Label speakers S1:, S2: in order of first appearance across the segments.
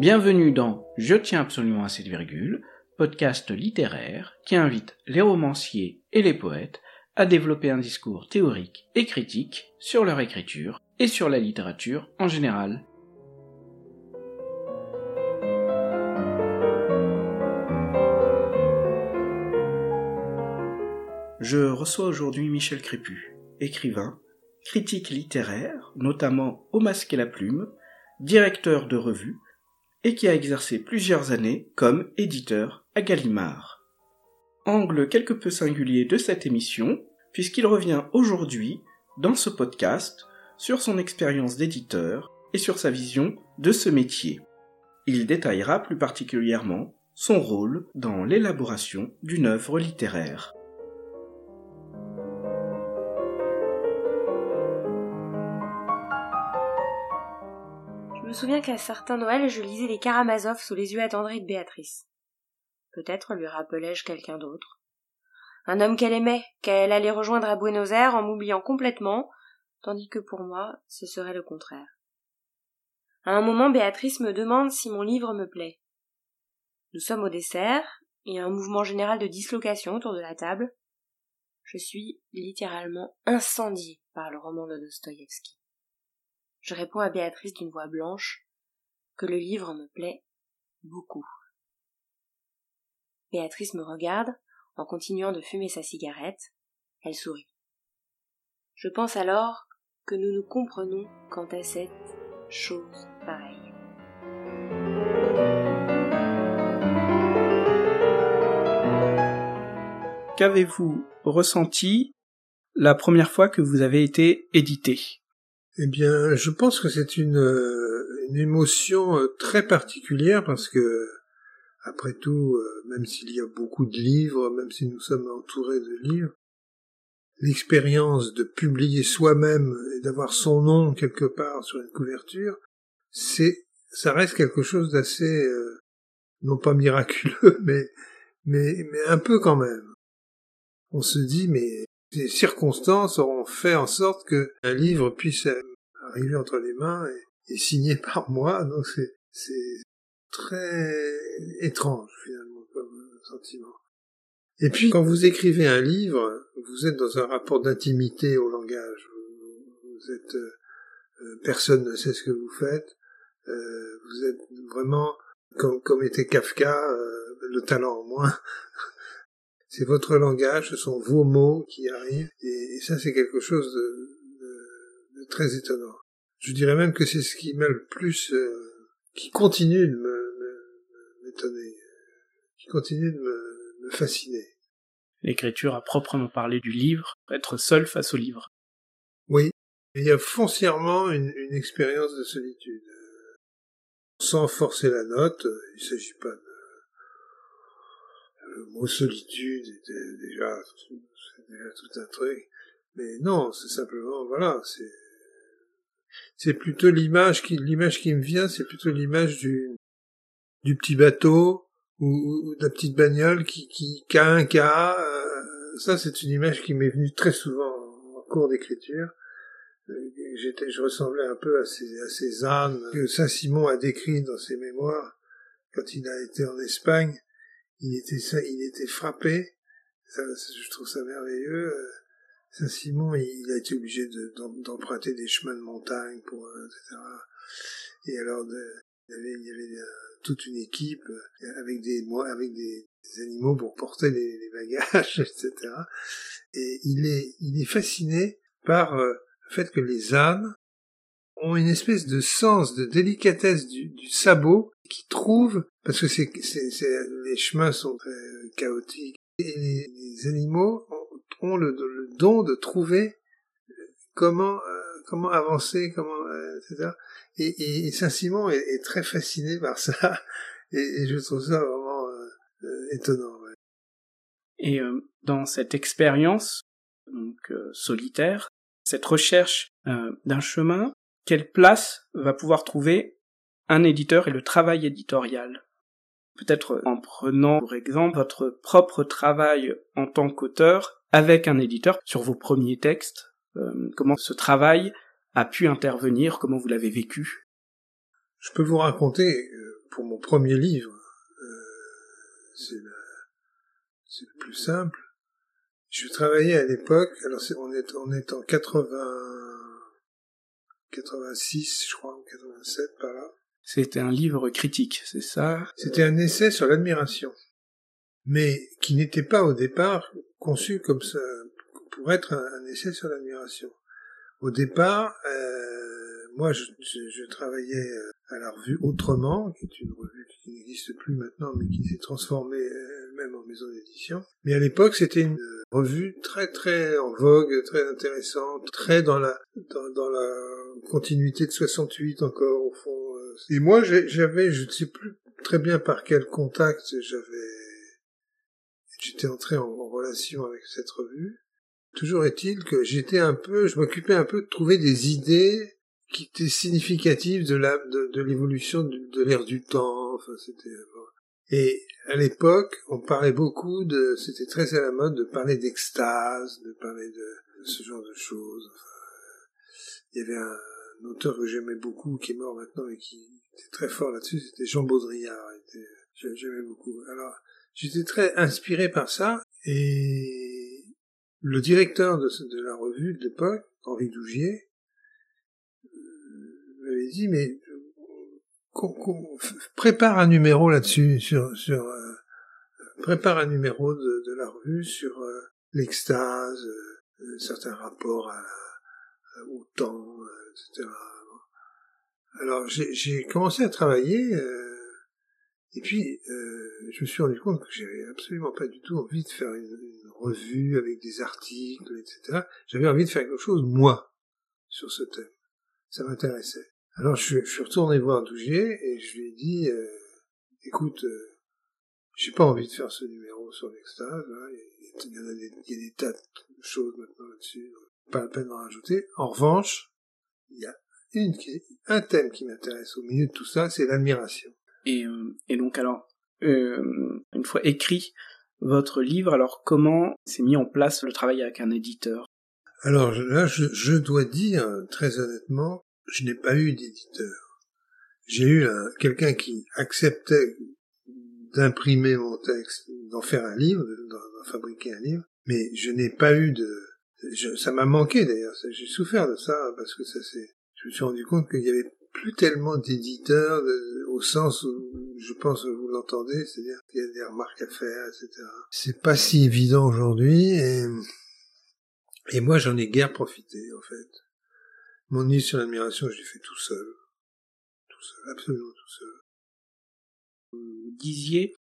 S1: Bienvenue dans Je tiens absolument à cette virgule, podcast littéraire qui invite les romanciers et les poètes à développer un discours théorique et critique sur leur écriture et sur la littérature en général. Je reçois aujourd'hui Michel Crépu, écrivain, critique littéraire, notamment au Masque et la Plume, directeur de revue, et qui a exercé plusieurs années comme éditeur à Gallimard. Angle quelque peu singulier de cette émission, puisqu'il revient aujourd'hui, dans ce podcast, sur son expérience d'éditeur et sur sa vision de ce métier. Il détaillera plus particulièrement son rôle dans l'élaboration d'une œuvre littéraire.
S2: Me souviens qu'à certains Noëls, je lisais les Karamazov sous les yeux attendris de Béatrice. Peut-être lui rappelais-je quelqu'un d'autre. Un homme qu'elle aimait, qu'elle allait rejoindre à Buenos Aires en m'oubliant complètement, tandis que pour moi, ce serait le contraire. À un moment, Béatrice me demande si mon livre me plaît. Nous sommes au dessert, a un mouvement général de dislocation autour de la table. Je suis littéralement incendiée par le roman de Dostoïevski. Je réponds à Béatrice d'une voix blanche que le livre me plaît beaucoup. Béatrice me regarde en continuant de fumer sa cigarette. Elle sourit. Je pense alors que nous nous comprenons quant à cette chose pareille.
S1: Qu'avez-vous ressenti la première fois que vous avez été édité?
S3: Eh bien, je pense que c'est une, euh, une émotion euh, très particulière parce que, après tout, euh, même s'il y a beaucoup de livres, même si nous sommes entourés de livres, l'expérience de publier soi-même et d'avoir son nom quelque part sur une couverture, c'est, ça reste quelque chose d'assez, non pas miraculeux, mais, mais, mais un peu quand même. On se dit, mais les circonstances auront fait en sorte que un livre puisse arriver entre les mains et, signé par moi. Donc c'est c'est très étrange finalement comme sentiment. Et puis quand vous écrivez un livre, vous êtes dans un rapport d'intimité au langage. Vous, êtes euh, euh, personne ne sait ce que vous faites. Euh, vous êtes vraiment comme, comme était Kafka, le talent en moins. c'est votre langage, ce sont vos mots qui arrivent, et, ça c'est quelque chose de, très étonnant. Je dirais même que c'est ce qui m'a le plus, euh, qui continue de me, m'étonner, qui continue de me, me fasciner.
S1: L'écriture à proprement parler du livre, être seul face au livre.
S3: Oui, il y a foncièrement une, une expérience de solitude. Sans forcer la note, il s'agit pas de le mot solitude était déjà, déjà tout un truc. Mais non, c'est simplement, voilà, c'est, c'est plutôt l'image qui, l'image qui me vient, c'est plutôt l'image du, du petit bateau ou, de la petite bagnole qui, qui, qui a un cas. Euh, ça, c'est une image qui m'est venue très souvent en cours d'écriture. Euh, j'étais, je ressemblais un peu à ces, à ces ânes que Saint-Simon a décrit dans ses mémoires quand il a été en Espagne il était il était frappé. Je trouve ça merveilleux. Saint-Simon, il, a été obligé d'emprunter des chemins de montagne pour, euh, etc. Et alors, il y avait, il y avait euh, toute une équipe euh, avec des, avec des, animaux pour porter les, bagages, etc. Et il est, il est fasciné par le fait que les ânes ont une espèce de sens, de délicatesse du, sabot qui trouvent, parce que c'est, les chemins sont très chaotiques, et les, animaux ont, le, don de trouver comment euh, comment avancer, comment euh, etc. Et, Saint-Simon est, très fasciné par ça, et, je trouve ça vraiment euh, étonnant.
S1: Et dans cette expérience donc solitaire, cette recherche d'un chemin, quelle place va pouvoir trouver un éditeur et le travail éditorial? Peut-être en prenant pour exemple votre propre travail en tant qu'auteur avec un éditeur sur vos premiers textes, euh, comment ce travail a pu intervenir, comment vous l'avez vécu?
S3: Je peux vous raconter, euh, pour mon premier livre, euh, c'est le plus simple, je travaillais à l'époque, alors on est, on est en 80, 86, je crois, ou 87 par là.
S1: C'était un livre critique, c'est ça?
S3: C'était un essai sur l'admiration, mais qui n'était pas au départ conçu comme ça, pour être un, essai sur l'admiration. Au départ, euh, moi, je, je, travaillais euh, à la revue Autrement, qui est une revue qui n'existe plus maintenant, mais qui s'est transformée elle-même en maison d'édition. Mais à l'époque, c'était une revue très très en vogue, très intéressante, très dans la dans, la continuité de 68 encore au fond. Euh. Et moi j'avais, je ne sais plus très bien par quel contact j'avais, j'étais entré en, relation avec cette revue. Toujours est-il que j'étais un peu, je m'occupais un peu de trouver des idées qui étaient significatives de la de, l'évolution de, de l'ère du temps. Enfin, c'était et à l'époque, on parlait beaucoup de, c'était très à la mode de parler d'extase, de parler de, ce genre de choses. il y avait un, auteur que j'aimais beaucoup, qui est mort maintenant et qui était très fort là-dessus, c'était Jean Baudrillard. J'aimais beaucoup. Alors, j'étais très inspiré par ça et le directeur de, de la revue de l'époque, Henri Dougier, euh, dit, mais prépare un numéro là-dessus, sur, sur euh, prépare un numéro de, de la revue sur euh, l'extase, euh, certains rapports à, au temps, etc. Alors j'ai commencé à travailler et puis je me suis rendu compte que j'avais absolument pas du tout envie de faire une, une revue avec des articles, etc. J'avais envie de faire quelque chose moi sur ce thème. Ça m'intéressait. Alors je, suis retourné voir Dougier et je lui ai dit, euh, écoute, euh, j'ai pas envie de faire ce numéro sur l'extase, hein, il, y a des, il y a des tas de choses maintenant là-dessus, pas la peine d'en rajouter. En revanche, il y a une, un thème qui m'intéresse au milieu de tout ça, c'est l'admiration.
S1: Et, euh, et donc alors, euh, une fois écrit votre livre, alors comment s'est mis en place le travail avec un éditeur?
S3: Alors là, je, je dois dire très honnêtement je n'ai pas eu d'éditeur. J'ai eu quelqu'un qui acceptait d'imprimer mon texte, d'en faire un livre, d'en fabriquer un livre, mais je n'ai pas eu de... ça m'a manqué d'ailleurs, j'ai souffert de ça, parce que ça c'est... Je me suis rendu compte qu'il y avait plus tellement d'éditeurs au sens où je pense que vous l'entendez, c'est-à-dire qu'il y a des remarques à faire, etc. C'est pas si évident aujourd'hui et, et moi j'en ai guère profité en fait. Mon livre sur l'admiration, je l'ai fait tout seul. Tout seul, absolument tout seul.
S1: Vous disiez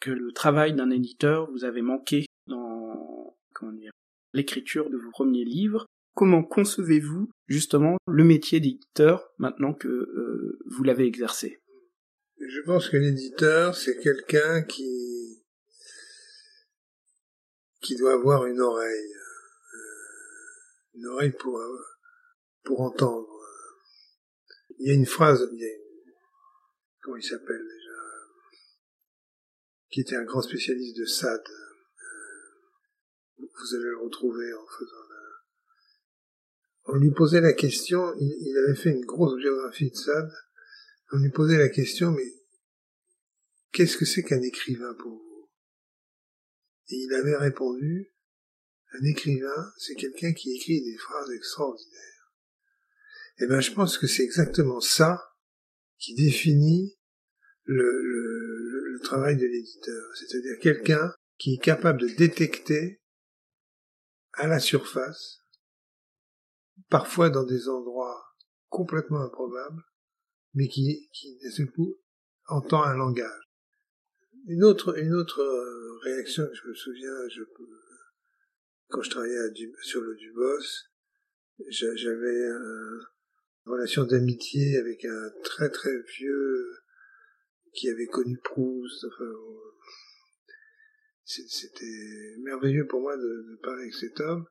S1: que le travail d'un éditeur vous avait manqué dans, comment dire, l'écriture de vos premiers livres. Comment concevez-vous justement le métier d'éditeur maintenant que euh, vous l'avez exercé?
S3: Je pense que l'éditeur, c'est quelqu'un qui qui doit avoir une oreille, euh, une oreille pour pour entendre. Il y a une phrase, il y a comment il s'appelle déjà, qui était un grand spécialiste de Sade. Vous allez le retrouver en faisant On lui posait la question, il, avait fait une grosse biographie de Sade, on lui posait la question, mais qu'est-ce que c'est qu'un écrivain pour vous? Et il avait répondu, un écrivain, c'est quelqu'un qui écrit des phrases extraordinaires. Eh ben, je pense que c'est exactement ça qui définit le, le, le travail de l'éditeur. C'est-à-dire quelqu'un qui est capable de détecter à la surface, parfois dans des endroits complètement improbables, mais qui, qui d'un seul coup, entend un langage. Une autre, une autre euh, réaction, je me souviens, je, quand je travaillais sur le Dubos, j'avais un, relation d'amitié avec un très très vieux qui avait connu Proust. Enfin, c'était merveilleux pour moi de, parler avec cet homme.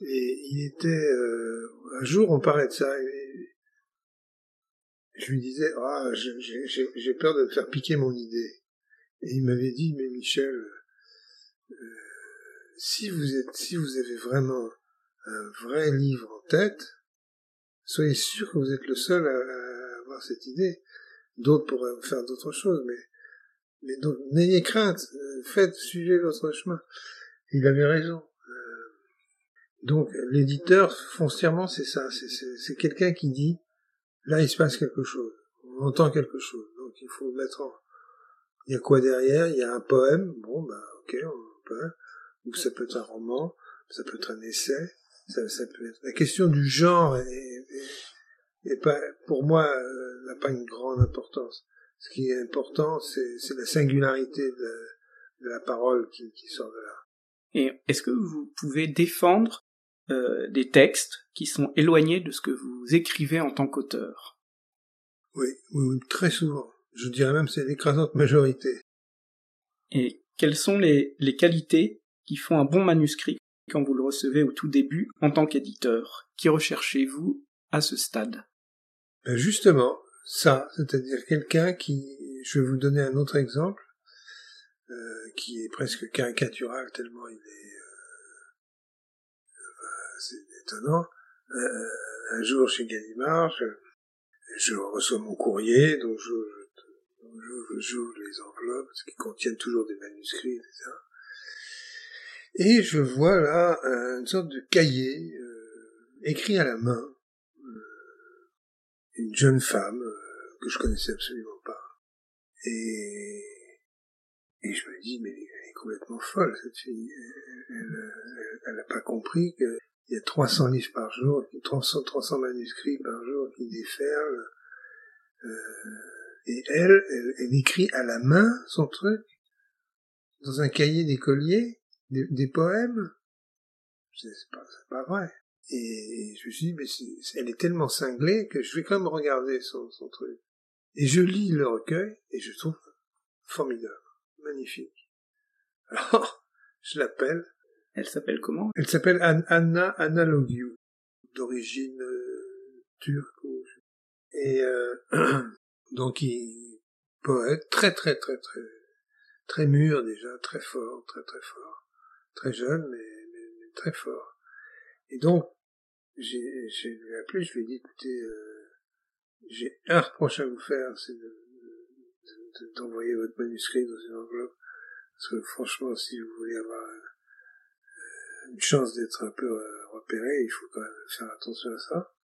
S3: Et il était euh, un jour on parlait de ça. Je lui disais, ah, j'ai peur de faire piquer mon idée. Et il m'avait dit, mais Michel, euh, si vous êtes, si vous avez vraiment un vrai livre en tête, soyez sûr que vous êtes le seul à, avoir cette idée. D'autres pourraient faire d'autres choses, mais, mais donc, n'ayez crainte, euh, faites, suivez votre chemin. Il avait raison. Euh, donc, l'éditeur, foncièrement, c'est ça. C'est quelqu'un qui dit, là, il se passe quelque chose. On entend quelque chose. Donc, il faut mettre en, il y a quoi derrière? Il y a un poème. Bon, bah, ok, on peut. Ou ça peut être un roman. Ça peut être un essai. Ça, ça peut être... La question du genre est, pas, pour moi, euh, n'a pas une grande importance. Ce qui est important, c'est, la singularité de, la parole qui, qui sort de là.
S1: Et est-ce que vous pouvez défendre euh, des textes qui sont éloignés de ce que vous écrivez en tant qu'auteur?
S3: Oui, oui, oui, très souvent. Je dirais même c'est l'écrasante majorité.
S1: Et quelles sont les, les qualités qui font un bon manuscrit? Quand vous le recevez au tout début en tant qu'éditeur Qui recherchez-vous à ce stade?
S3: Ben Justement, ça, c'est-à-dire quelqu'un qui, je vais vous donner un autre exemple, euh, qui est presque caricatural tellement il est, euh, c'est étonnant. Euh, un jour chez Gallimard, je, reçois mon courrier, donc je, j'ouvre les enveloppes qui contiennent toujours des manuscrits, etc. Et je vois là une sorte de cahier euh, écrit à la main, euh, une jeune femme euh, que je connaissais absolument pas. Et, et je me dis, mais elle est complètement folle cette fille. Elle n'a pas compris qu'il y a 300 livres par jour, 300, 300 manuscrits par jour qui déferlent. et elle, elle, elle écrit à la main son truc dans un cahier d'écolier des, poèmes C'est pas, pas vrai. Et je me suis dit, mais elle est tellement cinglée que je vais quand même regarder son, son truc. Et je lis le recueil et je trouve formidable, magnifique. Alors, je l'appelle.
S1: Elle s'appelle comment?
S3: Elle s'appelle Anna Analogiou, d'origine euh, turque. Et euh, donc, il poète très très très très très mûr déjà, très fort, très très fort très jeune, mais, mais, très fort. Et donc, j'ai, j'ai lui appelé, je lui ai dit, écoutez, euh, j'ai un reproche à vous faire, c'est de, d'envoyer votre manuscrit dans une enveloppe. Parce que franchement, si vous voulez avoir euh, une chance d'être un peu euh, repéré, il faut quand même faire attention à ça.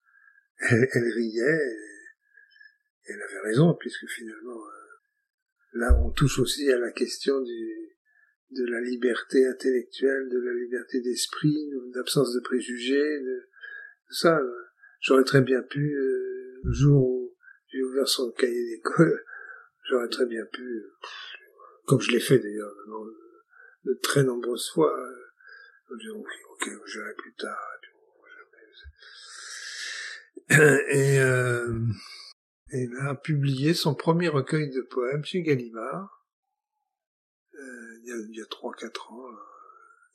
S3: Elle, elle riait, et, elle avait raison, puisque finalement, là, on touche aussi à la question du, de la liberté intellectuelle, de la liberté d'esprit, d'absence de préjugés, ça. J'aurais très bien pu, euh, le jour où j'ai ouvert son cahier d'école, j'aurais très bien pu, comme je l'ai fait d'ailleurs de, très nombreuses fois, euh, dire ok, ok, j'irai plus tard. Et, euh, et il a publié son premier recueil de poèmes chez Gallimard il y a trois quatre ans.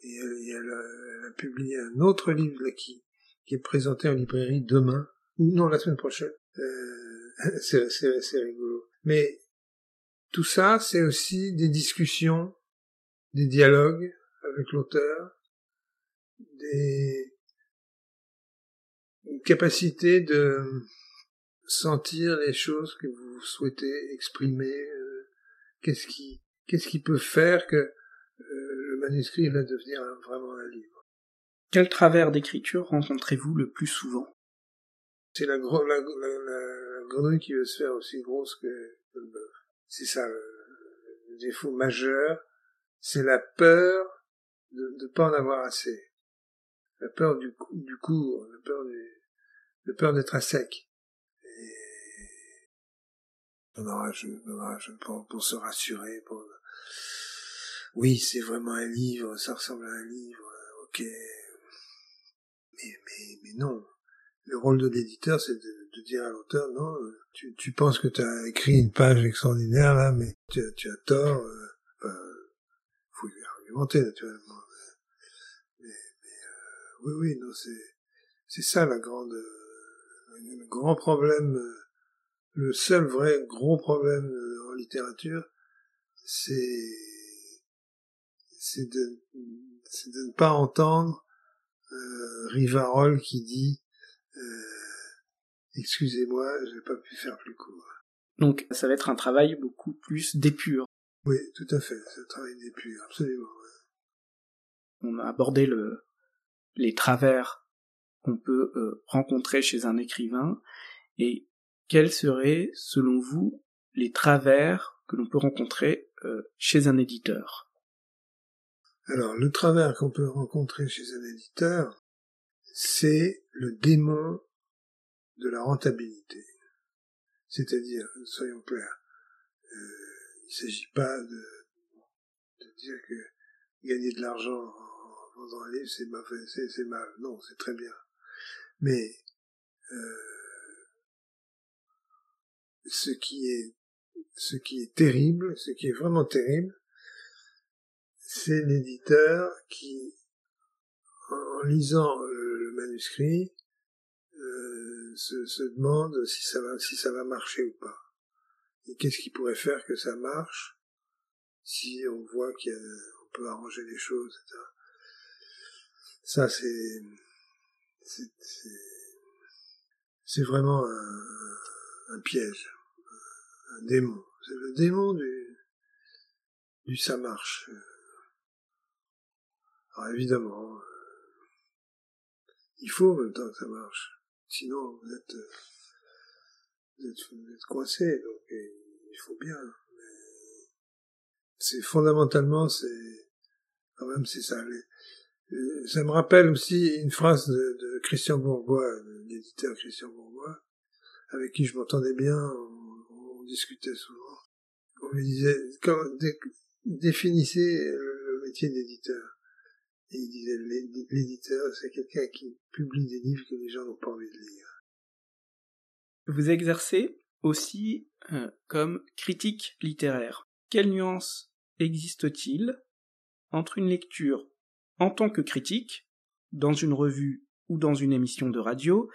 S3: Et, elle, a, publié un autre livre là, qui, est présenté en librairie demain, non la semaine prochaine. Euh, c'est, rigolo. Mais tout ça, c'est aussi des discussions, des dialogues avec l'auteur, des une capacité de sentir les choses que vous souhaitez exprimer. Euh, qu'est-ce qui Qu'est-ce qui peut faire que euh, le manuscrit va devenir vraiment un livre?
S1: Quel travers d'écriture rencontrez-vous le plus souvent?
S3: C'est la, gro la, grenouille qui veut se faire aussi grosse que, le bœuf. C'est ça le, défaut majeur, c'est la peur de ne pas en avoir assez. La peur du, du cours, la peur du, la peur d'être à sec. pour, pour se rassurer, pour oui, c'est vraiment un livre, ça ressemble à un livre, euh, ok. Mais, mais, mais non. Le rôle de l'éditeur, c'est de, dire à l'auteur, non, tu, tu penses que tu as écrit une page extraordinaire, là, mais tu, tu as tort. Euh, enfin, faut argumenter, naturellement. Mais, mais euh, oui, oui, non, c'est, c'est ça la grande, le grand problème, le seul vrai gros problème en littérature, c'est c'est de, de ne pas entendre euh, Rivarol qui dit euh, excusez-moi, j'ai pas pu faire plus court.
S1: Donc ça va être un travail beaucoup plus d'épure.
S3: Oui, tout à fait, c'est un travail d'épure, absolument.
S1: On a abordé le, les travers qu'on peut euh, rencontrer chez un écrivain et quels seraient, selon vous, les travers que l'on peut rencontrer euh, chez un éditeur
S3: Alors, le travers qu'on peut rencontrer chez un éditeur, c'est le démon de la rentabilité. C'est-à-dire, soyons clairs, euh, il ne s'agit pas de, dire que gagner de l'argent en vendant un livre, c'est mauvais, c'est mal. Non, c'est très bien. Mais euh, ce qui est ce qui est terrible, ce qui est vraiment terrible, c'est l'éditeur qui, en, lisant le, manuscrit, euh, se, demande si ça va si ça va marcher ou pas. Et qu'est-ce qui pourrait faire que ça marche si on voit qu'on peut arranger les choses, etc. Ça, c'est c'est vraiment un piège un démon. C'est le démon du, du ça marche. Alors évidemment, il faut en même temps que ça marche. Sinon, vous êtes, vous êtes, vous êtes coincé, donc il faut bien. Mais c'est fondamentalement, c'est quand même c'est ça. ça me rappelle aussi une phrase de Christian Bourgois, l'éditeur Christian Bourgois, avec qui je m'entendais bien discutait souvent. On lui disait, définissez le métier d'éditeur. Et il disait, l'éditeur, c'est quelqu'un qui publie des livres que les gens n'ont pas envie de lire.
S1: Vous exercez aussi euh, comme critique littéraire. Quelle nuance existe-t-il entre une lecture en tant que critique, dans une revue ou dans une émission de radio,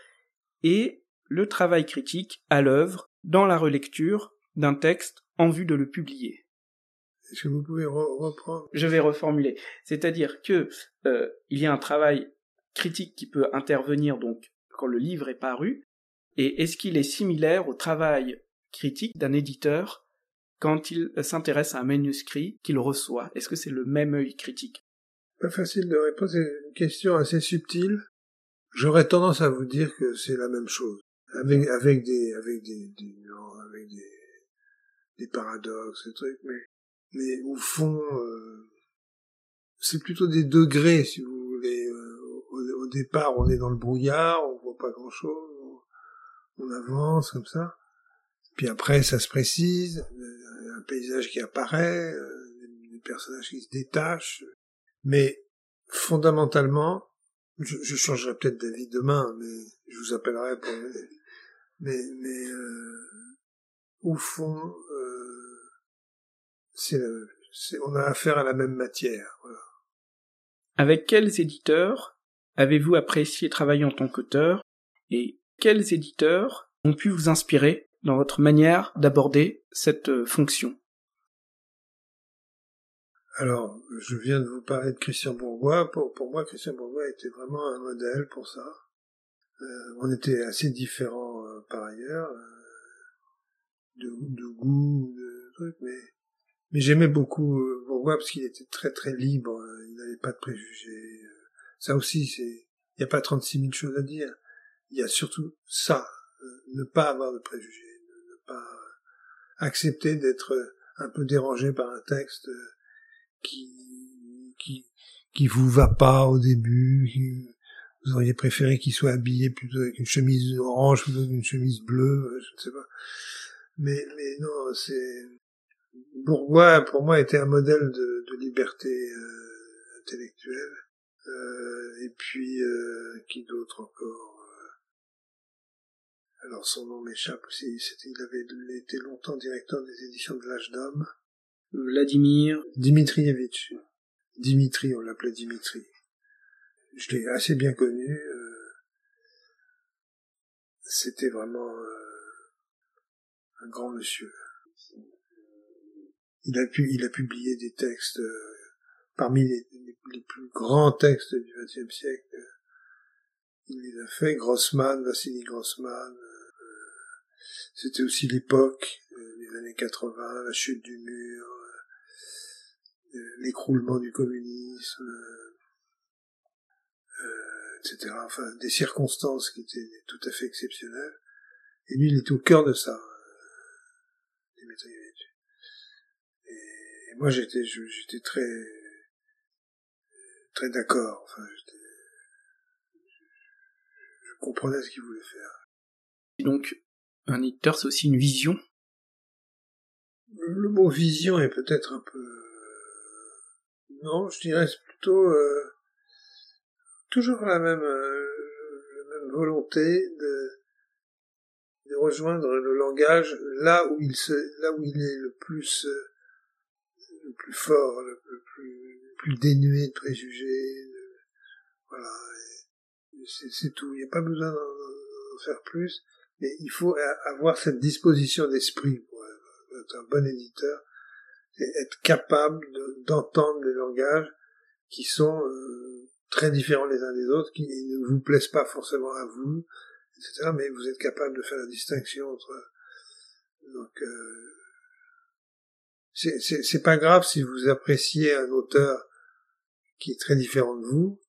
S1: et le travail critique à l'œuvre dans la relecture d'un texte en vue de le publier.
S3: Est-ce que vous pouvez reprendre?
S1: Je vais reformuler. C'est-à-dire que euh, il y a un travail critique qui peut intervenir donc quand le livre est paru, et est-ce qu'il est similaire au travail critique d'un éditeur quand il s'intéresse à un manuscrit qu'il reçoit? Est-ce que c'est le même œil critique?
S3: Pas facile de répondre, c'est une question assez subtile. J'aurais tendance à vous dire que c'est la même chose avec avec des avec des, des avec des, des paradoxes des trucs mais mais au fond euh, c'est plutôt des degrés si vous voulez. Euh, au, départ on est dans le brouillard on voit pas grand chose on, avance comme ça. Puis après ça se précise euh, un paysage qui apparaît des personnages qui se détachent. Mais fondamentalement je, je changerai peut-être d'avis demain, mais je vous appellerai pour mais, mais euh, au fond, euh, c'est, on a affaire à la même matière. Voilà.
S1: Avec quels éditeurs avez-vous apprécié travailler en tant qu'auteur et quels éditeurs ont pu vous inspirer dans votre manière d'aborder cette euh, fonction?
S3: Alors, je viens de vous parler de Christian Bourgois. Pour, pour moi, Christian Bourgois était vraiment un modèle pour ça. Euh, on était assez différents euh, par ailleurs, euh, de, goût, de trucs, mais, mais j'aimais beaucoup Bourgois parce qu'il était très très libre, il n'avait pas de préjugés. Ça aussi, c'est, il n'y a pas 36 000 choses à dire. Il y a surtout ça, ne pas avoir de préjugés, ne, pas accepter d'être un peu dérangé par un texte qui, qui, qui vous va pas au début, vous auriez préféré qu'il soit habillé plutôt avec une chemise orange plutôt qu'une chemise bleue, euh, je ne sais pas. Mais, mais non, c'est Bourgois pour moi était un modèle de, de liberté euh, intellectuelle. Euh, et puis euh, qui d'autre encore Alors son nom m'échappe aussi. C'était, il avait été longtemps directeur des éditions de l'âge d'homme.
S1: Vladimir
S3: Dimitrievitch. Dimitri, on l'appelait Dimitri je l'ai assez bien connu. Euh, c'était vraiment, euh, un grand monsieur. Il a pu, il a publié des textes euh, parmi les, plus grands textes du XXe siècle. Il les a fait, Grossman, Vassili Grossman. C'était aussi l'époque, les années 80, la chute du mur, l'écroulement du communisme, euh, etc. Enfin, des circonstances qui étaient tout à fait exceptionnelles. Et lui, il est au cœur de ça, Dimitri et, et moi, j'étais, j'étais très, très d'accord. Enfin, je comprenais ce qu'il voulait faire.
S1: Donc, un éditeur, c'est aussi une vision?
S3: Le mot vision est peut-être un peu non, je dirais plutôt euh, toujours la même, euh, la même volonté de, de rejoindre le langage là où il se, là où il est le plus, euh, le plus fort, le, plus, le plus dénué de préjugés. voilà, c'est tout. Il n'y a pas besoin d'en faire plus, mais il faut avoir cette disposition d'esprit pour être un bon éditeur être capable d'entendre des langages qui sont euh, très différents les uns des autres, qui ne vous plaisent pas forcément à vous, etc. Mais vous êtes capable de faire la distinction entre. Donc, euh, c'est pas grave si vous appréciez un auteur qui est très différent de vous,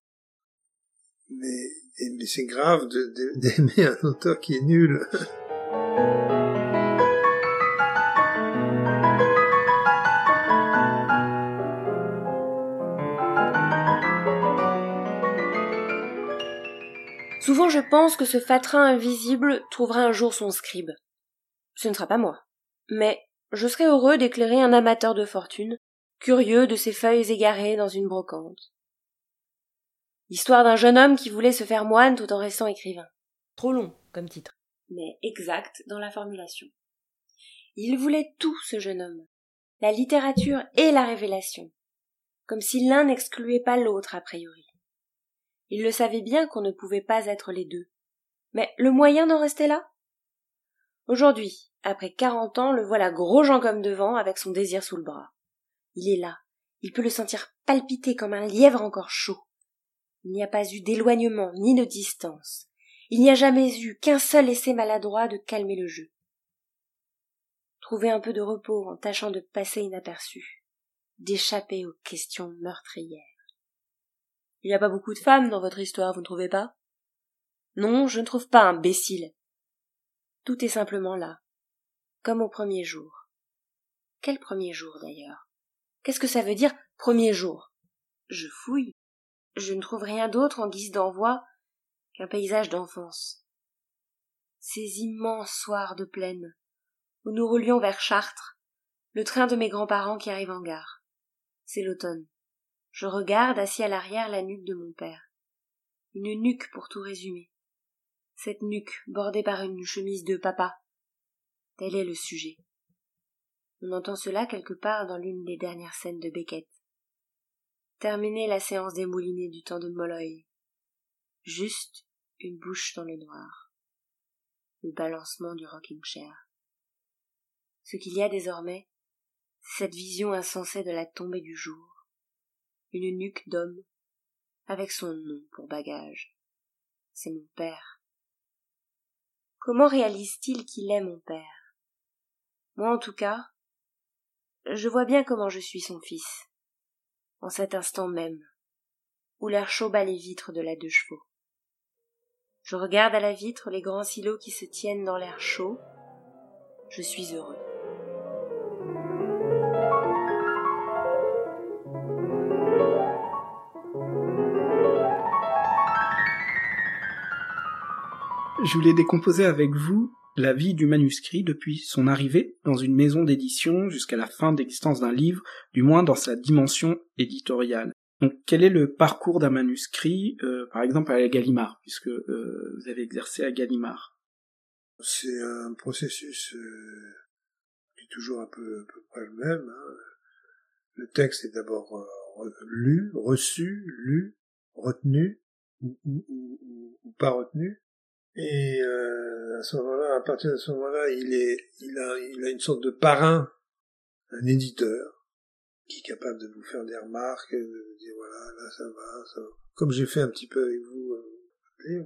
S3: mais, mais c'est grave d'aimer un auteur qui est nul.
S2: Souvent je pense que ce fatras invisible trouvera un jour son scribe. Ce ne sera pas moi. Mais je serai heureux d'éclairer un amateur de fortune, curieux de ces feuilles égarées dans une brocante. Histoire d'un jeune homme qui voulait se faire moine tout en restant écrivain. Trop long comme titre, mais exact dans la formulation. Il voulait tout, ce jeune homme. La littérature et la révélation. Comme si l'un n'excluait pas l'autre a priori. Il le savait bien qu'on ne pouvait pas être les deux. Mais le moyen d'en rester là? Aujourd'hui, après quarante ans, le voilà gros Jean comme devant, avec son désir sous le bras. Il est là. Il peut le sentir palpiter comme un lièvre encore chaud. Il n'y a pas eu d'éloignement ni de distance. Il n'y a jamais eu qu'un seul essai maladroit de calmer le jeu. Trouver un peu de repos en tâchant de passer inaperçu, d'échapper aux questions meurtrières. Il n'y a pas beaucoup de femmes dans votre histoire, vous ne trouvez pas? Non, je ne trouve pas, imbécile. Tout est simplement là, comme au premier jour. Quel premier jour d'ailleurs? Qu'est-ce que ça veut dire premier jour? Je fouille. Je ne trouve rien d'autre en guise d'envoi qu'un paysage d'enfance. Ces immenses soirs de plaine, où nous roulions vers Chartres, le train de mes grands-parents qui arrive en gare. C'est l'automne. Je regarde assis à l'arrière la nuque de mon père. Une nuque pour tout résumer. Cette nuque bordée par une chemise de papa. Tel est le sujet. On entend cela quelque part dans l'une des dernières scènes de Beckett. Terminée la séance des moulinets du temps de Molloy. Juste une bouche dans le noir. Le balancement du rocking chair. Ce qu'il y a désormais, c'est cette vision insensée de la tombée du jour une nuque d'homme, avec son nom pour bagage. C'est mon père. Comment réalise-t-il qu'il est mon père? Moi, en tout cas, je vois bien comment je suis son fils, en cet instant même, où l'air chaud bat les vitres de la deux chevaux. Je regarde à la vitre les grands silos qui se tiennent dans l'air chaud. Je suis heureux.
S1: Je voulais décomposer avec vous la vie du manuscrit depuis son arrivée dans une maison d'édition jusqu'à la fin d'existence d'un livre, du moins dans sa dimension éditoriale. Donc quel est le parcours d'un manuscrit, euh, par exemple à Gallimard, puisque euh, vous avez exercé à Gallimard?
S3: C'est un processus euh, qui est toujours un peu, à peu près le même. Hein. Le texte est d'abord lu, reçu, lu, retenu ou, ou, ou pas retenu Et euh, à ce moment-là, à partir de ce moment-là, il est, il a, il a une sorte de parrain, un éditeur, qui est capable de vous faire des remarques, de vous dire voilà, là ça va, ça va. Comme j'ai fait un petit peu avec vous, euh,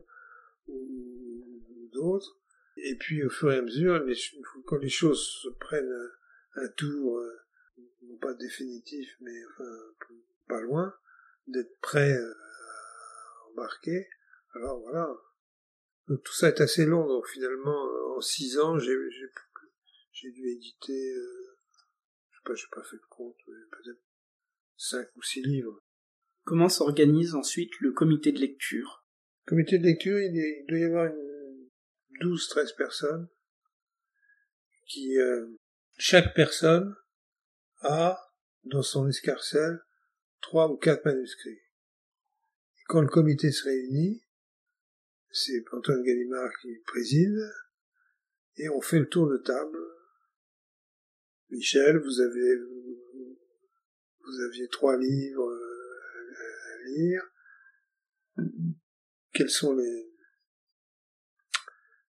S3: ou d'autres. Et puis au fur et à mesure, les, quand les choses se prennent un, tour, euh, non pas définitif, mais enfin pas loin, d'être prêt euh, à embarquer, alors voilà, donc tout ça est assez long, donc finalement, en six ans, j'ai, j'ai, dû éditer, euh, je sais pas, j'ai pas fait de compte, peut-être cinq ou six livres.
S1: Comment s'organise ensuite le comité de lecture?
S3: Le comité de lecture, il, doit y avoir une douze, treize personnes qui, euh, chaque personne a dans son escarcelle trois ou quatre manuscrits. Et quand le comité se réunit, c'est Antoine Gallimard qui préside, et on fait le tour de table. Michel, vous avez, vous aviez trois livres euh, à lire. Quelles sont les,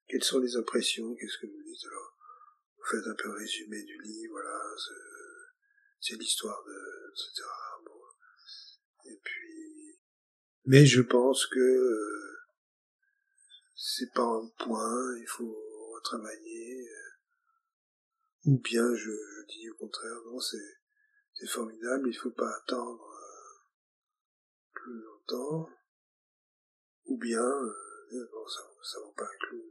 S3: quelles sont les impressions? Qu'est-ce que vous dites? Alors, vous faites un peu résumé du livre, voilà, c'est l'histoire de, etc. Et puis, mais je pense que, euh, c'est pas un point, il faut retravailler. Euh, ou bien je, dis au contraire, non, c'est, c'est formidable, il faut pas attendre euh, plus longtemps. Ou bien, euh, non, ça, ça vaut pas un clou.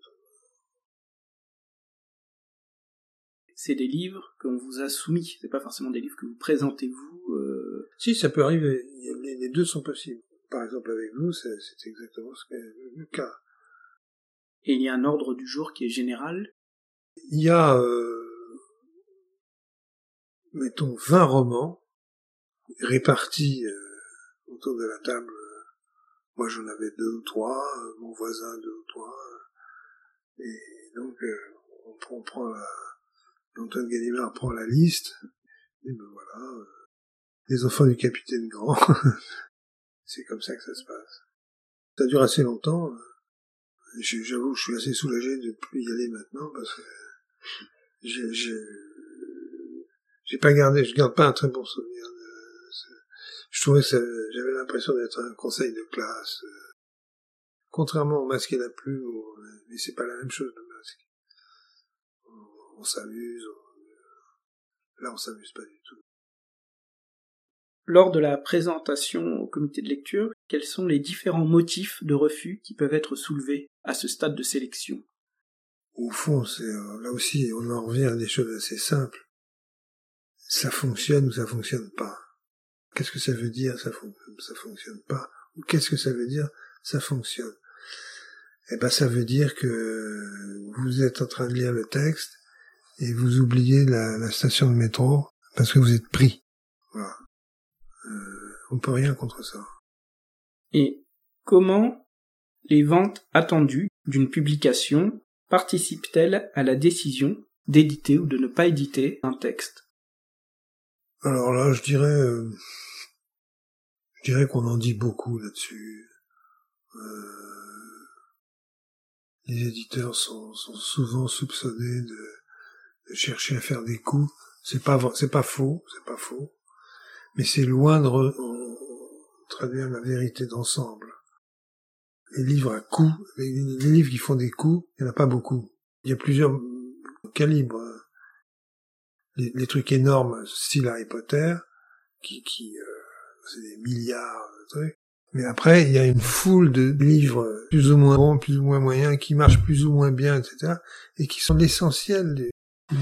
S1: C'est des livres qu'on vous a soumis, c'est pas forcément des livres que vous présentez vous. Euh...
S3: Si, ça peut arriver, les, deux sont possibles. Par exemple, avec vous, c'est, c'est exactement ce que le cas
S1: et il y a un ordre du jour qui est général.
S3: Il y a, euh, mettons, 20 romans répartis euh, autour de la table. Moi, j'en avais deux ou trois, euh, mon voisin deux ou trois. Et donc, on, prend, on prend la... Antoine Gallimard prend la liste, et ben voilà, les enfants du capitaine Grand. C'est comme ça que ça se passe. Ça dure assez longtemps. J'avoue, je suis assez soulagé de plus y aller maintenant parce que j'ai, j'ai, pas gardé, je garde pas un très bon souvenir. je trouvais que j'avais l'impression d'être un conseil de classe. Contrairement au masque et la plume, mais c'est pas la même chose le masque. On, s'amuse, là on s'amuse pas du tout.
S1: Lors de la présentation au comité de lecture, quels sont les différents motifs de refus qui peuvent être soulevés à ce stade de sélection?
S3: Au fond, c'est euh, là aussi, on en revient à des choses assez simples. Ça fonctionne ou ça fonctionne pas. Qu'est-ce que ça veut dire ça, fonctionne pas? Ou qu'est-ce que ça veut dire ça fonctionne? Eh ben, ça veut dire que vous êtes en train de lire le texte et vous oubliez la, station de métro parce que vous êtes pris. On peut rien contre ça.
S1: Et comment les ventes attendues d'une publication participent-elles à la décision d'éditer ou de ne pas éditer un texte?
S3: Alors là, je dirais, euh, je dirais qu'on en dit beaucoup là-dessus. Euh, les éditeurs sont, souvent soupçonnés de, chercher à faire des coups. C'est pas, c'est pas faux, c'est pas faux mais c'est loin de traduire la vérité d'ensemble. Les livres à coups, les, livres qui font des coups, il n'y en a pas beaucoup. Il y a plusieurs calibres. Les, trucs énormes, style Harry Potter, qui, qui euh, c'est des milliards de trucs. Mais après, il y a une foule de livres plus ou moins bons, plus ou moins moyens, qui marchent plus ou moins bien, etc., et qui sont l'essentiel du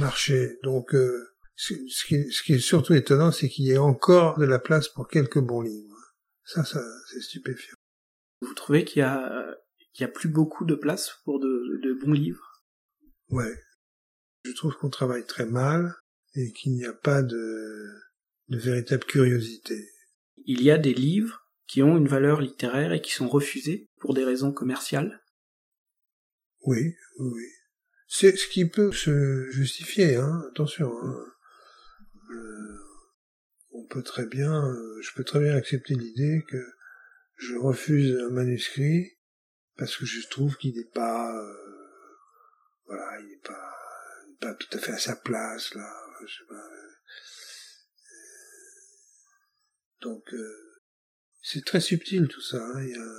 S3: marché. Donc, euh, ce qui, est, surtout étonnant, c'est qu'il y ait encore de la place pour quelques bons livres. Ça, ça, c'est stupéfiant.
S1: Vous trouvez qu'il y a, qu'il y a plus beaucoup de place pour de, de bons livres?
S3: Ouais. Je trouve qu'on travaille très mal et qu'il n'y a pas de, de véritable curiosité.
S1: Il y a des livres qui ont une valeur littéraire et qui sont refusés pour des raisons commerciales?
S3: Oui, oui. C'est ce qui peut se justifier, hein, attention. Hein on peut très bien, euh, je peux très bien accepter l'idée que je refuse un manuscrit parce que je trouve qu'il n'est pas, euh, voilà, il n'est pas, pas tout à fait à sa place là. Je sais pas. Donc euh, c'est très subtil tout ça. Hein. Il, y a,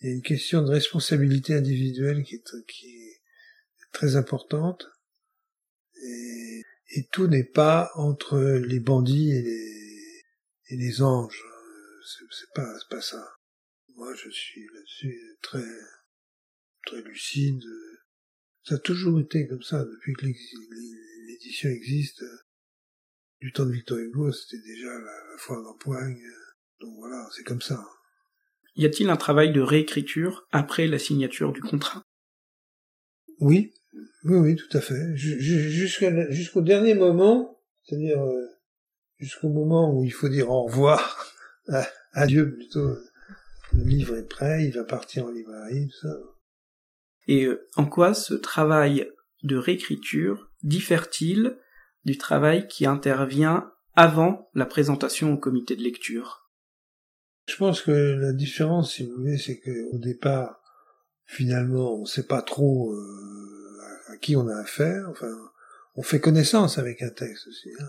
S3: il, y a, une question de responsabilité individuelle qui est, qui est très importante. Et, et tout n'est pas entre les bandits et les, et les anges. C'est pas, pas ça. Moi, je suis là-dessus très, très lucide. Ça a toujours été comme ça depuis que l'édition existe. Du temps de Victor Hugo, c'était déjà la, foire d'empoigne. Donc voilà, c'est comme ça.
S1: Y a-t-il un travail de réécriture après la signature du contrat?
S3: Oui, oui, oui, tout à fait. Jusqu'au dernier moment, c'est-à-dire euh, jusqu'au moment où il faut dire au revoir, adieu plutôt, le livre est prêt, il va partir en librairie, tout ça.
S1: Et euh, en quoi ce travail de réécriture diffère-t-il du travail qui intervient avant la présentation au comité de lecture?
S3: Je pense que la différence, si vous voulez, c'est qu'au départ, finalement, on ne sait pas trop euh, à, qui on a affaire. Enfin, on fait connaissance avec un texte aussi. Hein.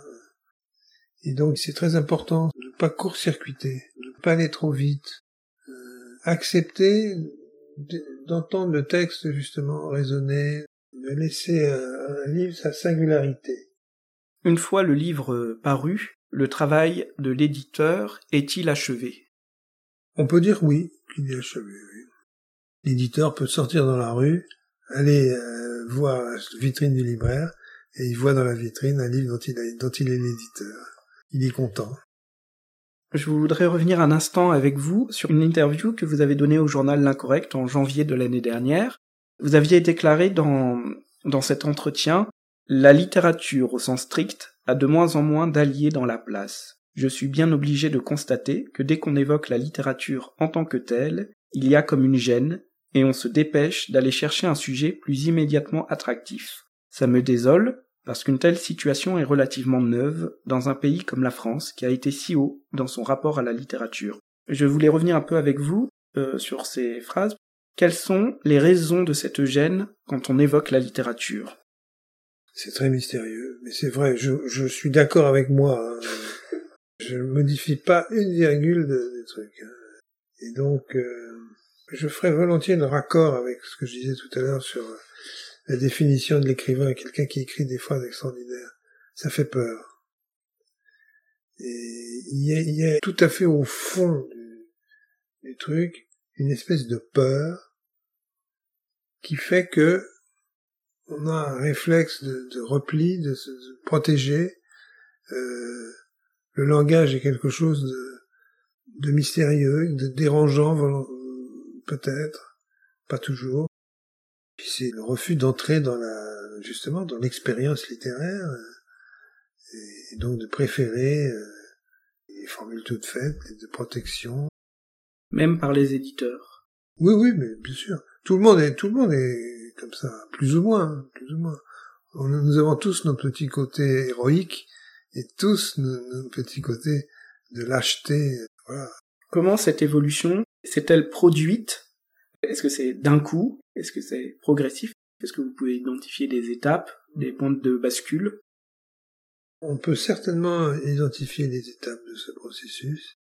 S3: Et donc, c'est très important de ne pas court-circuiter, de ne pas aller trop vite, accepter d'entendre le texte justement raisonner, de laisser un, livre sa singularité.
S1: Une fois le livre paru, le travail de l'éditeur est-il achevé?
S3: On peut dire oui, qu'il est achevé. Oui. L'éditeur peut sortir dans la rue, aller euh, voir la vitrine du libraire, et il voit dans la vitrine un livre dont il, dont il est l'éditeur. Il est content.
S1: Je voudrais revenir un instant avec vous sur une interview que vous avez donnée au journal L'Incorrect en janvier de l'année dernière. Vous aviez déclaré dans, dans cet entretien La littérature au sens strict a de moins en moins d'alliés dans la place. Je suis bien obligé de constater que dès qu'on évoque la littérature en tant que telle, il y a comme une gêne, et on se dépêche d'aller chercher un sujet plus immédiatement attractif. Ça me désole, parce qu'une telle situation est relativement neuve dans un pays comme la France qui a été si haut dans son rapport à la littérature. Je voulais revenir un peu avec vous euh, sur ces phrases. Quelles sont les raisons de cette gêne quand on évoque la littérature?
S3: C'est très mystérieux, mais c'est vrai, je, suis d'accord avec moi. Hein. Je ne modifie pas une virgule de, des trucs. Hein. Et donc, euh, je ferai volontiers le raccord avec ce que je disais tout à l'heure sur la définition de l'écrivain, quelqu'un qui écrit des phrases extraordinaires. Ça fait peur. Et il y a, tout à fait au fond du, truc une espèce de peur qui fait que on a un réflexe de, repli, de se protéger. Euh, le langage est quelque chose de, de mystérieux, de dérangeant peut-être, pas toujours c'est le refus d'entrer dans la, justement, dans l'expérience littéraire, euh, et donc de préférer euh, les formules toutes faites, de protection.
S1: Même par les éditeurs.
S3: Oui, oui, mais bien sûr. Tout le monde est, tout le monde est comme ça, plus ou moins, hein, plus ou moins. Nous avons tous nos petits côtés héroïques et tous nos, petits côtés de lâcheté. Voilà.
S1: Comment cette évolution s'est-elle produite? Est-ce que c'est d'un coup? Est-ce que c'est progressif? Est-ce que vous pouvez identifier des étapes, des points de bascule?
S3: On peut certainement identifier les étapes de ce processus.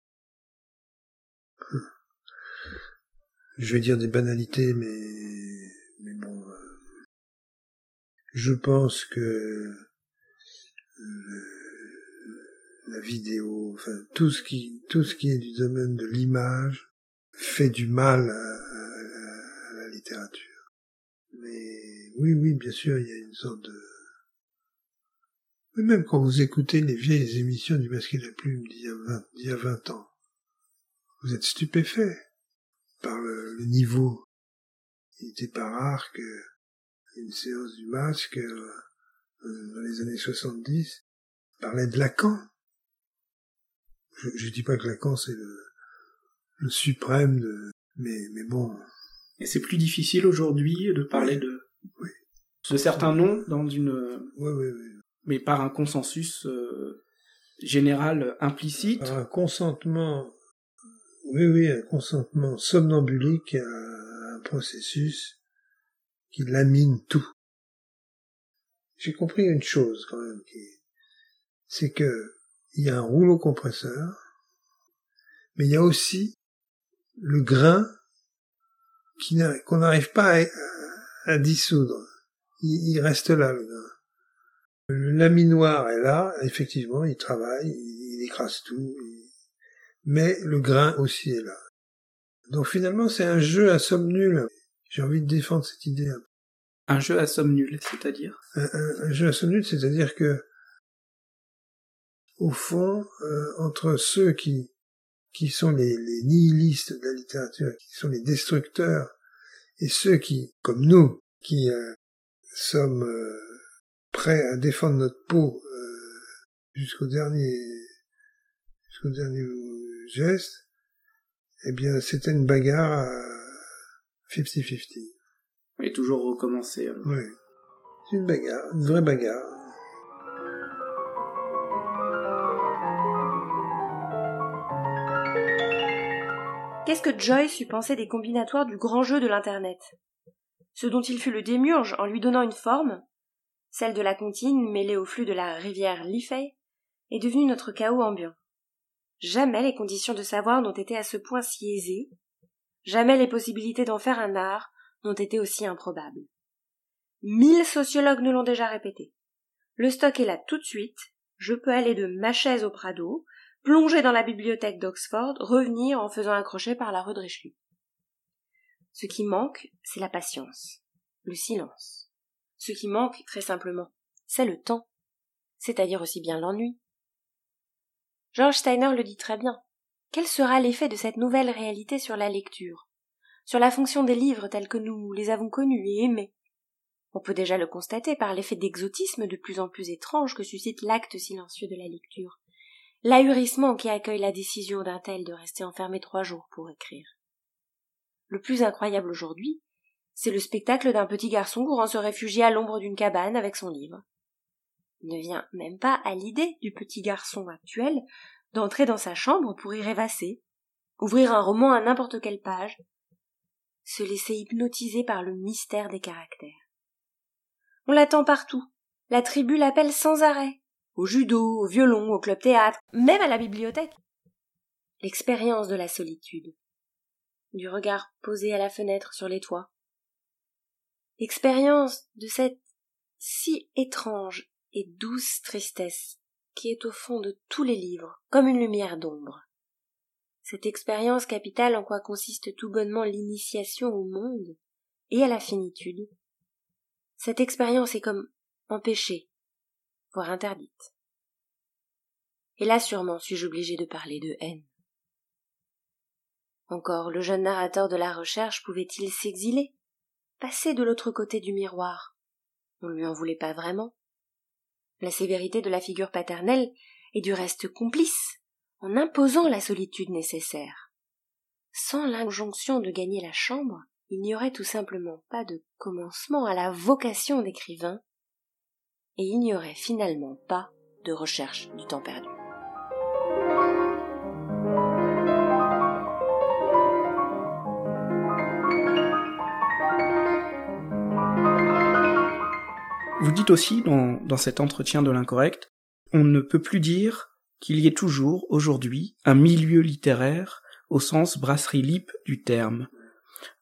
S3: Je vais dire des banalités, mais, mais bon, euh, je pense que euh, la vidéo, enfin tout ce qui tout ce qui est du domaine de l'image fait du mal à la littérature. Mais oui, oui, bien sûr, il y a une sorte de... Mais même quand vous écoutez les vieilles émissions du Masque et la Plume d'il y a 20, ans, vous êtes stupéfait par le, niveau. Il n'était pas rare que une séance du Masque, euh, dans les années 70, parlait de Lacan. Je, je dis pas que Lacan c'est le, le suprême de, mais, mais bon,
S1: et c'est plus difficile aujourd'hui de parler de, de certains noms dans une,
S3: oui, oui,
S1: mais par un consensus euh, général implicite.
S3: Par un consentement, oui, oui, un consentement somnambulique à un, processus qui lamine tout. J'ai compris une chose quand même, c'est que il y a un rouleau compresseur, mais il y a aussi le grain qu'on n'arrive pas à, dissoudre. Il, reste là, le grain. Le laminoir est là, effectivement, il travaille, il, écrase tout, mais le grain aussi est là. Donc finalement, c'est un jeu à somme nulle. J'ai envie de défendre cette idée.
S1: Un jeu à somme nulle, c'est-à-dire?
S3: Un, jeu à somme nulle, c'est-à-dire que, au fond, euh, entre ceux qui qui sont les, les, nihilistes de la littérature, qui sont les destructeurs, et ceux qui, comme nous, qui euh, sommes euh, prêts à défendre notre peau jusqu'au dernier jusqu'au dernier geste, eh bien, c'était une bagarre à 50-50.
S1: Et toujours recommencer.
S3: Hein. Oui. C'est une bagarre, une vraie bagarre.
S2: Qu'est-ce que Joyce eût pensé des combinatoires du grand jeu de l'Internet? Ce dont il fut le démurge en lui donnant une forme, celle de la comptine mêlée au flux de la rivière Liffey, est devenu notre chaos ambiant. Jamais les conditions de savoir n'ont été à ce point si aisées, jamais les possibilités d'en faire un art n'ont été aussi improbables. Mille sociologues nous l'ont déjà répété. Le stock est là tout de suite, je peux aller de ma chaise au Prado, plonger dans la bibliothèque d'Oxford, revenir en faisant un crochet par la rue de. Ce qui manque, c'est la patience, le silence. Ce qui manque, très simplement, c'est le temps, c'est-à-dire aussi bien l'ennui, George Steiner le dit très bien. Quel sera l'effet de cette nouvelle réalité sur la lecture, sur la fonction des livres tels que nous les avons connus et aimés? On peut déjà le constater par l'effet d'exotisme de plus en plus étrange que suscite l'acte silencieux de la lecture, l'ahurissement qui accueille la décision d'un tel de rester enfermé trois jours pour écrire. Le plus incroyable aujourd'hui, c'est le spectacle d'un petit garçon courant se réfugier à l'ombre d'une cabane avec son livre ne vient même pas à l'idée du petit garçon actuel d'entrer dans sa chambre pour y rêvasser, ouvrir un roman à n'importe quelle page, se laisser hypnotiser par le mystère des caractères. On l'attend partout. La tribu l'appelle sans arrêt. Au judo, au violon, au club théâtre, même à la bibliothèque. L'expérience de la solitude. Du regard posé à la fenêtre sur les toits. L'expérience de cette si étrange et douce tristesse qui est au fond de tous les livres, comme une lumière d'ombre. Cette expérience capitale en quoi consiste tout bonnement l'initiation au monde et à la finitude, cette expérience est comme empêchée, voire interdite. Et là sûrement suis-je obligé de parler de haine. Encore le jeune narrateur de la recherche pouvait-il s'exiler, passer de l'autre côté du miroir? On ne lui en voulait pas vraiment. La sévérité de la figure paternelle est du reste complice, en imposant la solitude nécessaire. Sans l'injonction de gagner la chambre, il n'y aurait tout simplement pas de commencement à la vocation d'écrivain, et il n'y aurait finalement pas de recherche du temps perdu.
S1: Vous dites aussi dans, cet entretien de l'incorrect, on ne peut plus dire qu'il y ait toujours, aujourd'hui, un milieu littéraire au sens brasserie lip du terme.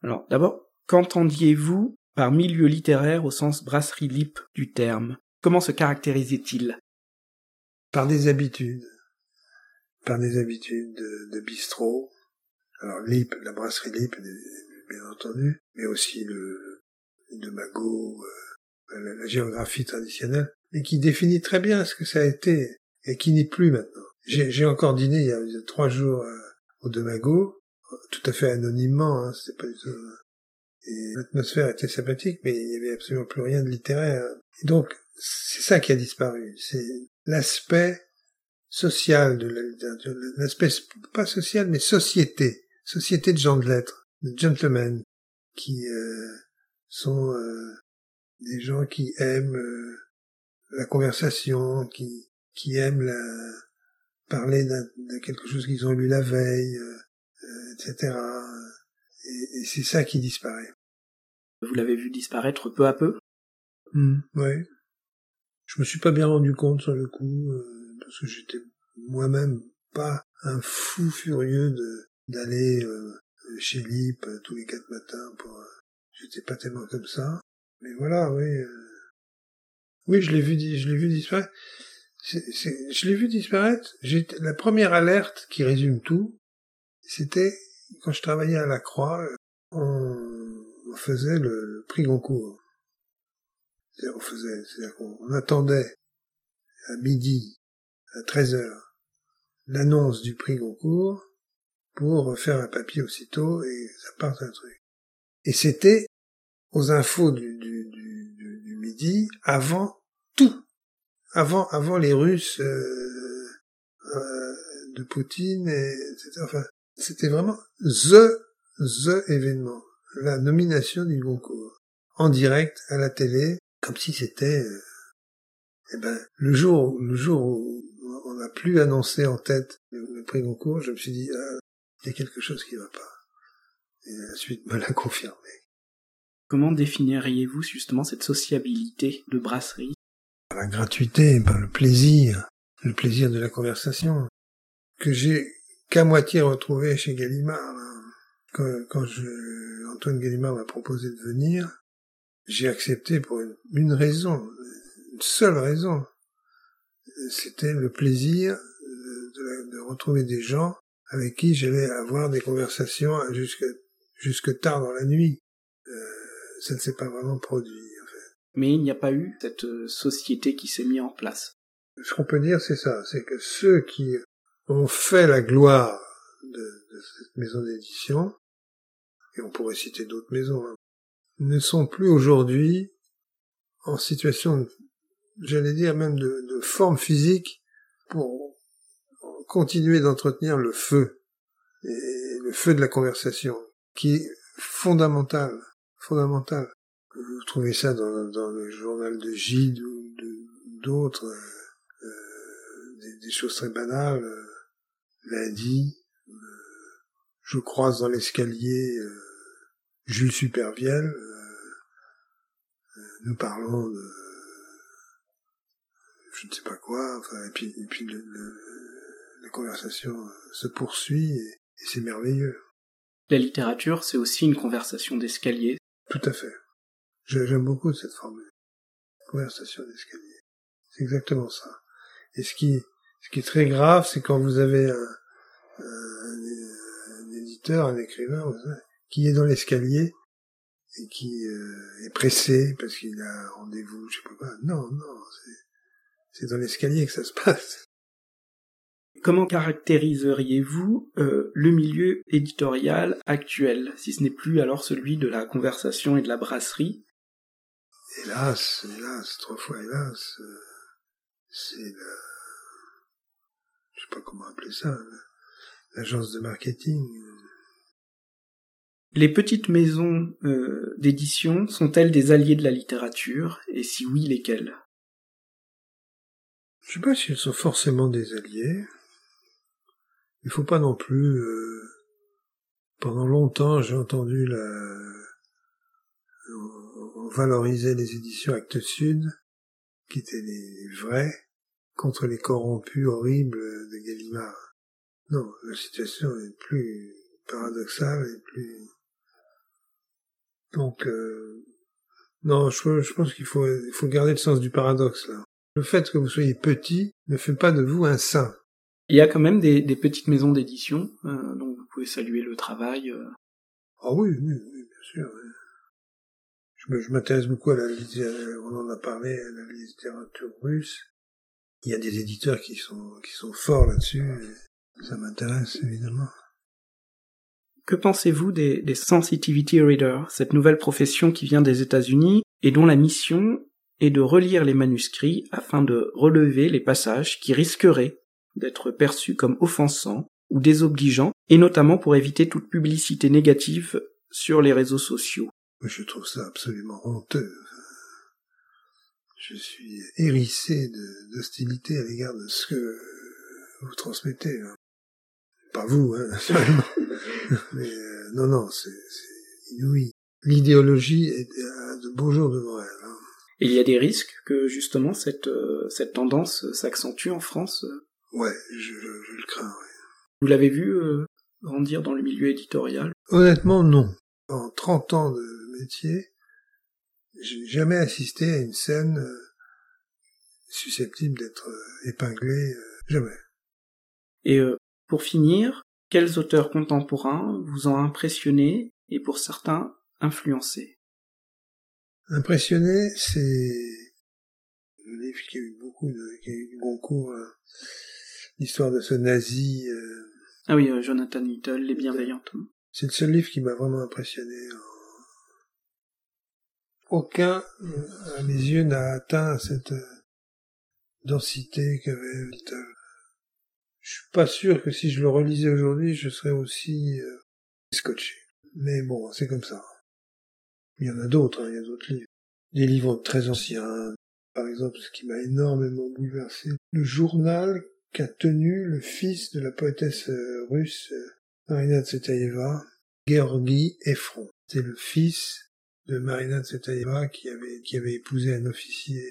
S1: Alors, d'abord, qu'entendiez-vous par milieu littéraire au sens brasserie lip du terme? Comment se caractérisait-il?
S3: Par des habitudes. Par des habitudes de, bistrot. Alors, lip, la brasserie lip, bien entendu, mais aussi le, de Magot, euh, la, géographie traditionnelle, et qui définit très bien ce que ça a été, et qui n'est plus maintenant. J'ai encore dîné il y a, trois jours euh, au Demago, tout à fait anonymement, hein, pas du tout... Euh, et l'atmosphère était sympathique, mais il y avait absolument plus rien de littéraire. Et donc, c'est ça qui a disparu. C'est l'aspect social de la littérature. L'aspect, pas social, mais société. Société de gens de lettres, de gentlemen, qui euh, sont euh, des gens qui aiment euh, la conversation, qui, qui aiment la, parler de quelque chose qu'ils ont lu la veille, euh, euh, etc. Et, et c'est ça qui disparaît.
S1: Vous l'avez vu disparaître peu à peu?
S3: Hmm, ouais. Je me suis pas bien rendu compte sur le coup, euh, parce que j'étais moi-même pas un fou furieux de d'aller euh, chez Lip euh, tous les quatre matins pour. J'étais pas tellement comme ça. Mais voilà, oui. Oui, je l'ai vu, je l'ai vu disparaître. je l'ai vu disparaître. la première alerte qui résume tout, c'était quand je travaillais à la Croix, on, faisait le prix Goncourt on faisait, c'est-à-dire qu'on attendait à midi, à 13 heures, l'annonce du prix Goncourt pour faire un papier aussitôt et ça part un truc. Et c'était aux infos du, du, du, du, midi avant tout, avant avant les Russes euh, euh, de Poutine et etc. Enfin, c'était vraiment the the événement, la nomination du Goncourt en direct à la télé comme si c'était euh, eh ben le jour le jour où on n'a plus annoncé en tête le, prix Goncourt, je me suis dit ah, il y a quelque chose qui va pas. Et la suite me l'a confirmé.
S1: Comment définiriez-vous justement cette sociabilité de brasserie?
S3: La gratuité, par le plaisir, le plaisir de la conversation, que j'ai qu'à moitié retrouvé chez Gallimard. Quand, quand je, Antoine Gallimard m'a proposé de venir, j'ai accepté pour une, raison, une seule raison. C'était le plaisir de, de, retrouver des gens avec qui j'allais avoir des conversations jusque, jusque tard dans la nuit. Euh, ça ne s'est pas vraiment produit, en fait.
S1: Mais il n'y a pas eu cette euh, société qui s'est mise en place.
S3: Ce qu'on peut dire, c'est ça, c'est que ceux qui ont fait la gloire de, de cette maison d'édition, et on pourrait citer d'autres maisons, hein, ne sont plus aujourd'hui en situation, j'allais dire même de, de, forme physique pour continuer d'entretenir le feu, et le feu de la conversation, qui est fondamental, fondamental. Vous trouvez ça dans, dans le journal de Gide ou d'autres, euh, des, des, choses très banales. Euh, lundi, euh, je croise dans l'escalier Jules Supervielle, nous parlons de je ne sais pas quoi, enfin, et puis, et puis le, la conversation se poursuit et, c'est merveilleux.
S1: La littérature, c'est aussi une conversation d'escalier.
S3: Tout à fait. J'aime beaucoup cette formule. Conversation d'escalier. C'est exactement ça. Et ce qui, ce qui est très grave, c'est quand vous avez un, un, un éditeur, un écrivain, qui est dans l'escalier et qui euh, est pressé parce qu'il a un rendez-vous, je sais pas. Non, non, c'est dans l'escalier que ça se passe.
S1: Comment caractériseriez-vous euh, le milieu éditorial actuel, si ce n'est plus alors celui de la conversation et de la brasserie?
S3: Hélas, hélas, trois fois hélas, euh, c'est la... Je sais pas comment appeler ça, l'agence de marketing,
S1: les petites maisons euh, d'édition sont-elles des alliés de la littérature, et si oui, lesquelles?
S3: Je sais pas si elles sont forcément des alliés. Il faut pas non plus. Euh, pendant longtemps, j'ai entendu la. On valorisait les éditions Actes Sud, qui étaient les vrais, contre les corrompus horribles de Gallimard. Non, la situation est plus paradoxale et plus donc, euh, non, je, je pense qu'il faut, il faut garder le sens du paradoxe là. Le fait que vous soyez petit ne fait pas de vous un saint.
S1: Il y a quand même des, des petites maisons d'édition, euh, donc vous pouvez saluer le travail. Euh.
S3: Ah oui, oui, oui, bien sûr. Je, je m'intéresse beaucoup à la littérature, on en a parlé, à la littérature russe. Il y a des éditeurs qui sont, qui sont forts là-dessus. Ça m'intéresse évidemment.
S1: Que pensez-vous des, sensitivity readers, cette nouvelle profession qui vient des États-Unis et dont la mission est de relire les manuscrits afin de relever les passages qui risqueraient d'être perçus comme offensants ou désobligeants, et notamment pour éviter toute publicité négative sur les réseaux sociaux?
S3: Je trouve ça absolument honteux. Je suis hérissé d'hostilité à l'égard de ce que vous transmettez. Hein. Pas vous, hein, Mais euh, non, non, c'est inouï. l'idéologie est de beaux jours devant elle. Hein.
S1: Et il y a des risques que justement cette, euh, cette tendance s'accentue en France
S3: Ouais, je, je, le crains, ouais.
S1: Vous l'avez vu euh, grandir dans le milieu éditorial?
S3: Honnêtement, non. En 30 ans de métier, j'ai jamais assisté à une scène euh, susceptible d'être épinglée, jamais.
S1: Et pour finir, quels auteurs contemporains vous ont impressionné et pour certains influencé?
S3: Impressionné, c'est le livre qui a eu beaucoup de, qui a eu du Goncourt, hein. l'histoire de ce nazi. Euh,
S1: ah oui, euh, Jonathan Little, Les Bienveillantes.
S3: C'est le seul livre qui m'a vraiment impressionné. Aucun, à mes yeux, n'a atteint cette euh, densité qu'avait Little. Je suis pas sûr que si je le relisais aujourd'hui, je serais aussi euh, scotché. Mais bon, c'est comme ça. Il y en a d'autres, hein, il y a d'autres livres. Des livres très anciens. Par exemple, ce qui m'a énormément bouleversé, le journal qu'a tenu le fils de la poétesse euh, russe euh, Marina Tsvetaeva, Georgi Efron. C'est le fils de Marina Tsvetaeva qui avait, qui avait épousé un officier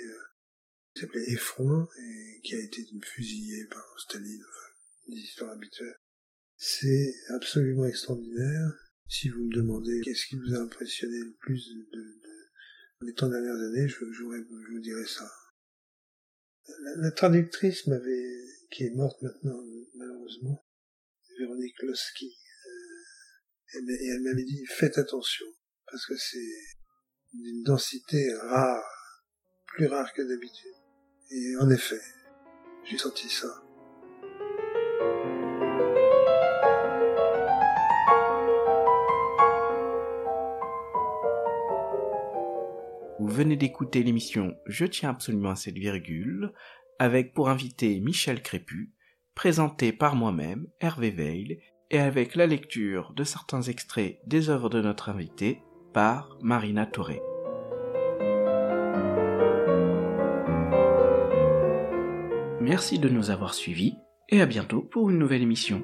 S3: qui s'appelait Efron et qui a été fusillé par Staline des histoires habituelles. C'est absolument extraordinaire. Si vous me demandez qu'est-ce qui vous a impressionné le plus de, de, les temps dernières années, je, je, vous dirais ça. La, traductrice m'avait, qui est morte maintenant, malheureusement, Véronique Losky, euh, et elle m'avait dit faites attention, parce que c'est d'une densité rare, plus rare que d'habitude. Et en effet, j'ai senti ça.
S1: Venez d'écouter l'émission Je tiens absolument à cette virgule, avec pour invité Michel Crépu, présenté par moi-même, Hervé Veil, et avec la lecture de certains extraits des œuvres de notre invité par Marina Toré. Merci de nous avoir suivis et à bientôt pour une nouvelle émission.